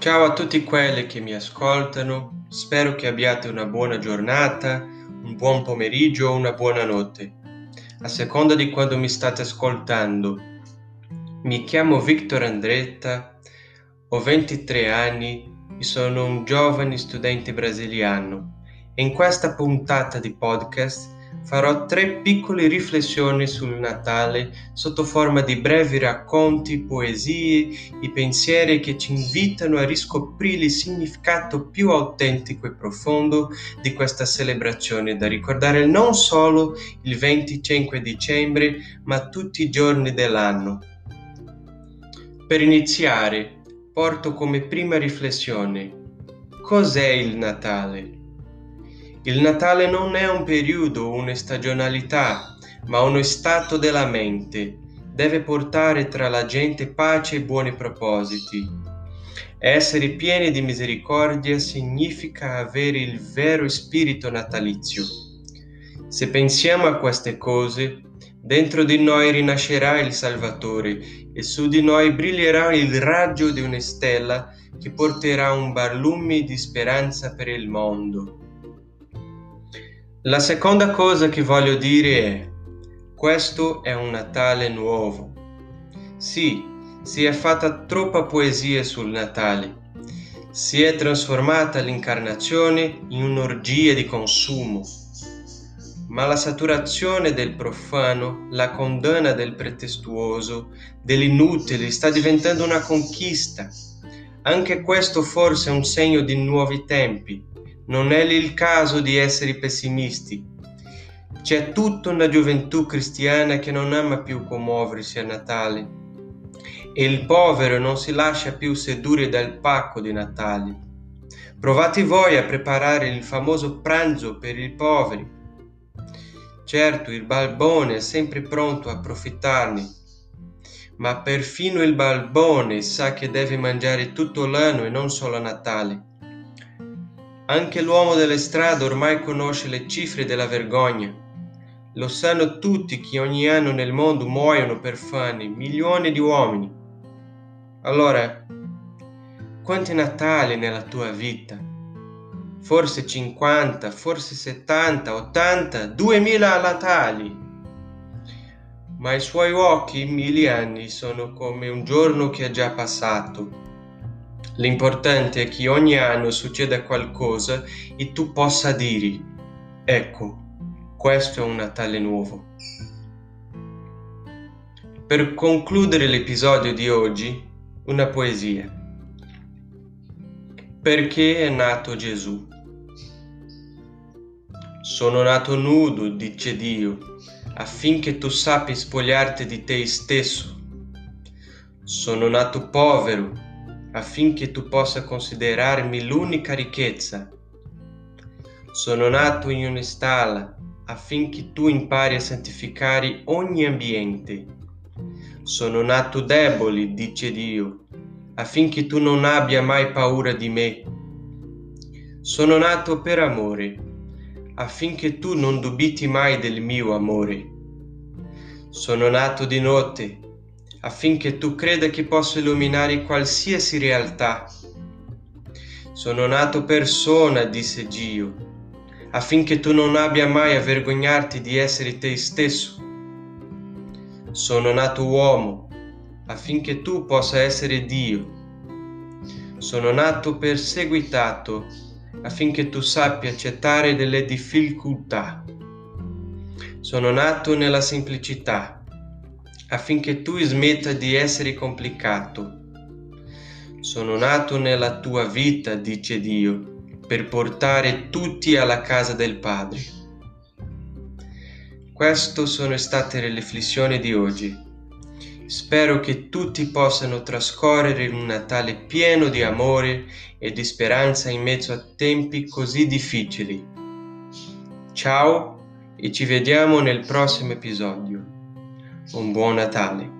Ciao a tutti quelli che mi ascoltano, spero che abbiate una buona giornata, un buon pomeriggio o una buona notte, a seconda di quando mi state ascoltando. Mi chiamo Victor Andretta, ho 23 anni e sono un giovane studente brasiliano. In questa puntata di podcast farò tre piccole riflessioni sul Natale sotto forma di brevi racconti, poesie e pensieri che ci invitano a riscoprire il significato più autentico e profondo di questa celebrazione da ricordare non solo il 25 dicembre ma tutti i giorni dell'anno. Per iniziare, porto come prima riflessione cos'è il Natale? Il Natale non è un periodo una stagionalità, ma uno stato della mente. Deve portare tra la gente pace e buoni propositi. Essere pieni di misericordia significa avere il vero spirito natalizio. Se pensiamo a queste cose, dentro di noi rinascerà il Salvatore e su di noi brillerà il raggio di una stella che porterà un barlume di speranza per il mondo. La seconda cosa che voglio dire è, questo è un Natale nuovo. Sì, si è fatta troppa poesia sul Natale. Si è trasformata l'incarnazione in un'orgia di consumo. Ma la saturazione del profano, la condanna del pretestuoso, dell'inutile sta diventando una conquista. Anche questo forse è un segno di nuovi tempi non è il caso di essere pessimisti. C'è tutta una gioventù cristiana che non ama più commuoversi a Natale e il povero non si lascia più sedurre dal pacco di Natale. Provate voi a preparare il famoso pranzo per i poveri. Certo, il balbone è sempre pronto a approfittarne, ma perfino il balbone sa che deve mangiare tutto l'anno e non solo a Natale. Anche l'uomo delle strade ormai conosce le cifre della vergogna. Lo sanno tutti che ogni anno nel mondo muoiono per fame milioni di uomini. Allora, quanti Natali nella tua vita? Forse 50, forse 70, 80, 2000 Natali. Ma ai suoi occhi mille anni sono come un giorno che è già passato L'importante è che ogni anno succeda qualcosa e tu possa dire, ecco, questo è un Natale nuovo. Per concludere l'episodio di oggi, una poesia. Perché è nato Gesù? Sono nato nudo, dice Dio, affinché tu sappi spogliarti di te stesso. Sono nato povero, affinché tu possa considerarmi l'unica ricchezza. Sono nato in una stalla affinché tu impari a santificare ogni ambiente. Sono nato debole, dice Dio, affinché tu non abbia mai paura di me. Sono nato per amore, affinché tu non dubiti mai del mio amore. Sono nato di notte, affinché tu creda che posso illuminare qualsiasi realtà. Sono nato persona, disse Dio, affinché tu non abbia mai a vergognarti di essere te stesso. Sono nato uomo, affinché tu possa essere Dio. Sono nato perseguitato, affinché tu sappia accettare delle difficoltà. Sono nato nella semplicità affinché tu smetta di essere complicato. Sono nato nella tua vita, dice Dio, per portare tutti alla casa del Padre. Queste sono state le riflessioni di oggi. Spero che tutti possano trascorrere un Natale pieno di amore e di speranza in mezzo a tempi così difficili. Ciao e ci vediamo nel prossimo episodio. Un buon Natale.